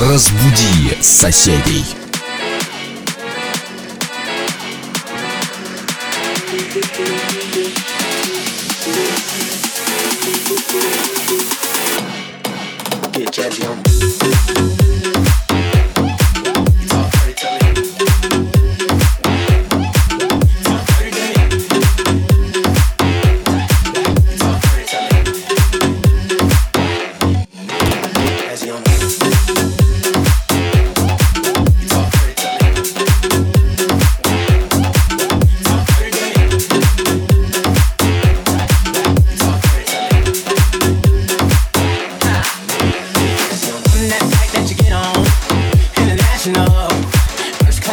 Разбуди соседей. Bitch, I'm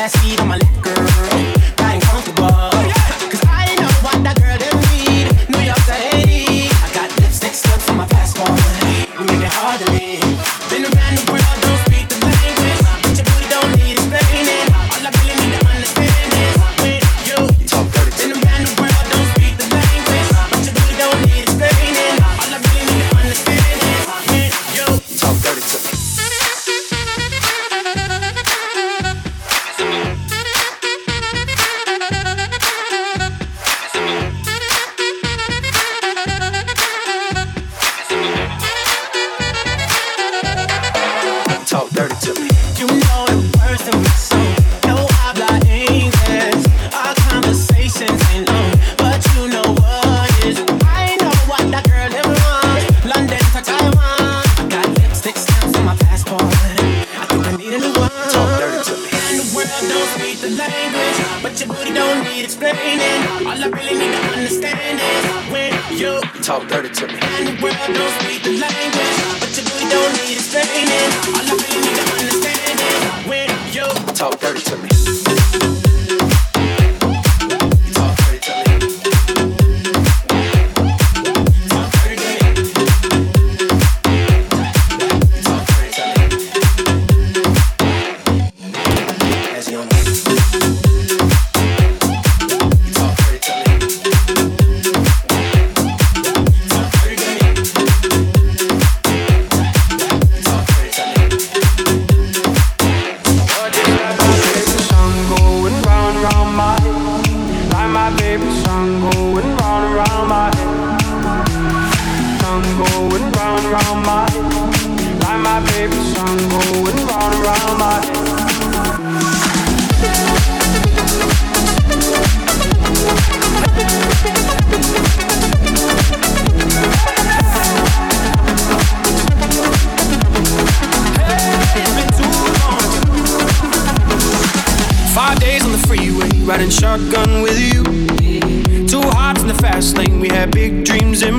I see the language, but don't need explaining. All I need when you talk dirty to me.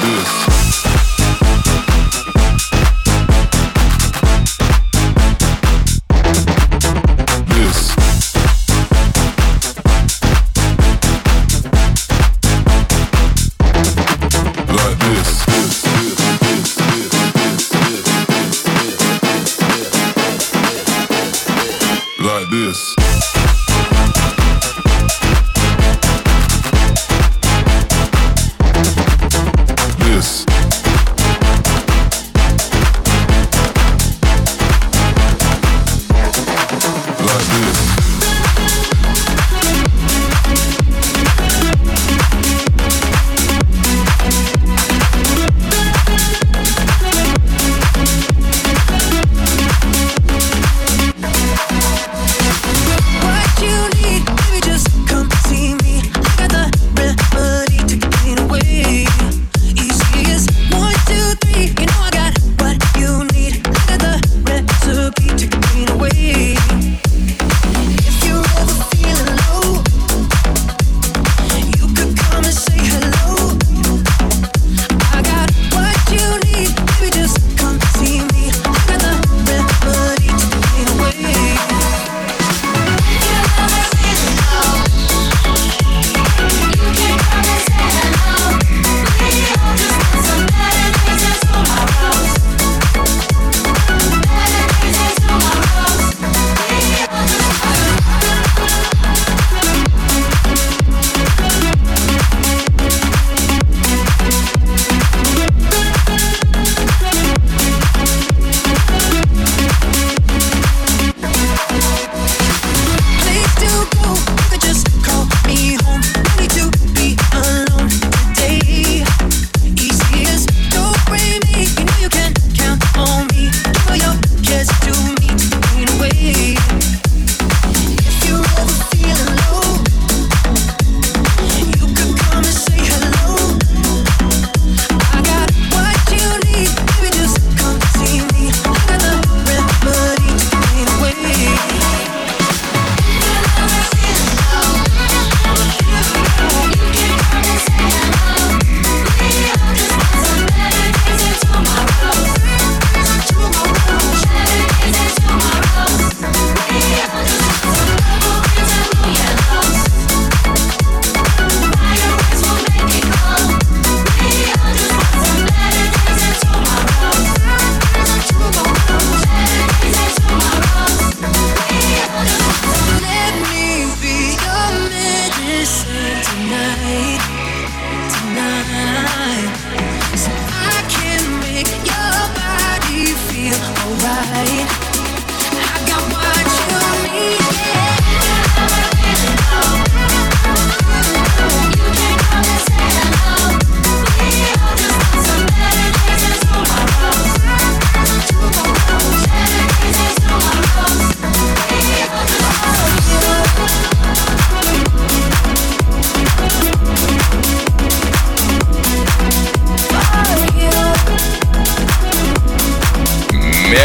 this. like this.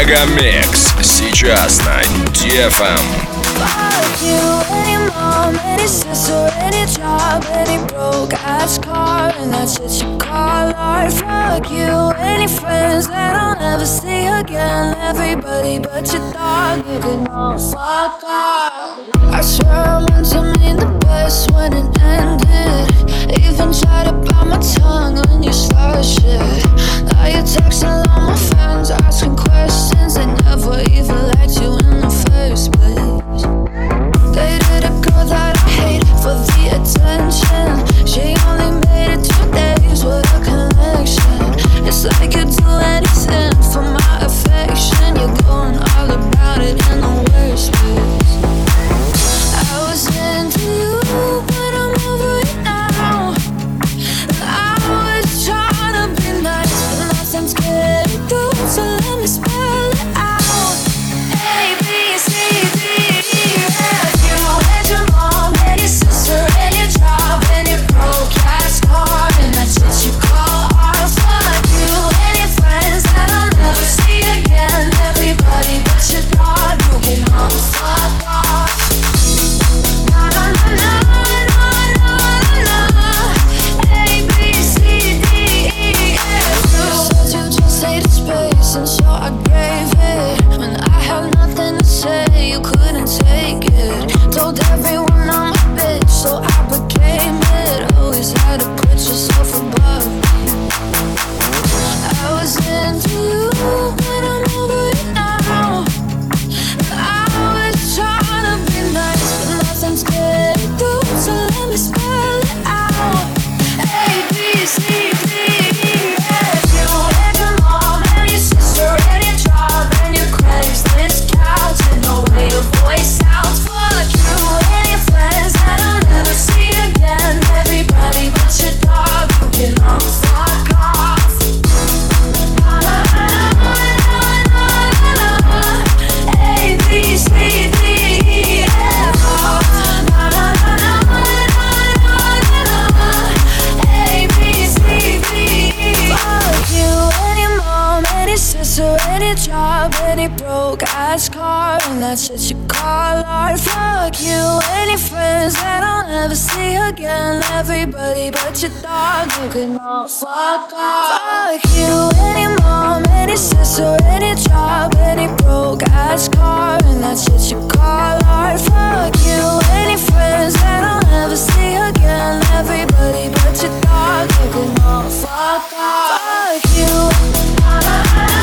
Мегамикс. Сейчас на DFM. Fuck you, any mom, any sister, any job, any broke ass car, and that's it you call art. Fuck you, any friends that I'll never see again. Everybody but your dog, you can all fuck off. I swear I meant to mean the best when it ended. Even tried to bite my tongue when you started shit. Now you're texting all my friends, asking questions. They never even liked you in the first place. Dated a girl that I hate for the attention. She only made it two car, and that's what you call art. Fuck you, any friends that I'll never see again. Everybody but your dog, you can all fuck off. Fuck you, any mom, any sister, any job, any broke ass car, and that's what you call art. Fuck you, any friends that I'll never see again. Everybody but your dog, you can all fuck off. Fuck you.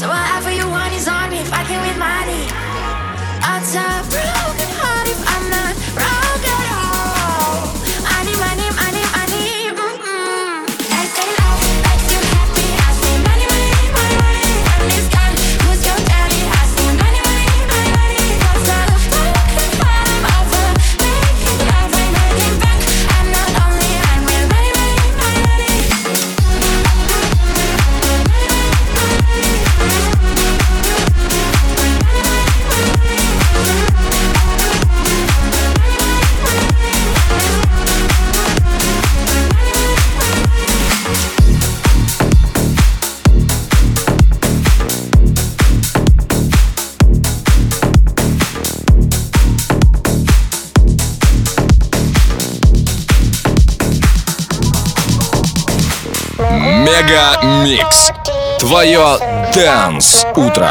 So whatever you want is on me if I can with money. I'll tell broken heart if I'm Твое Дэнс Утро.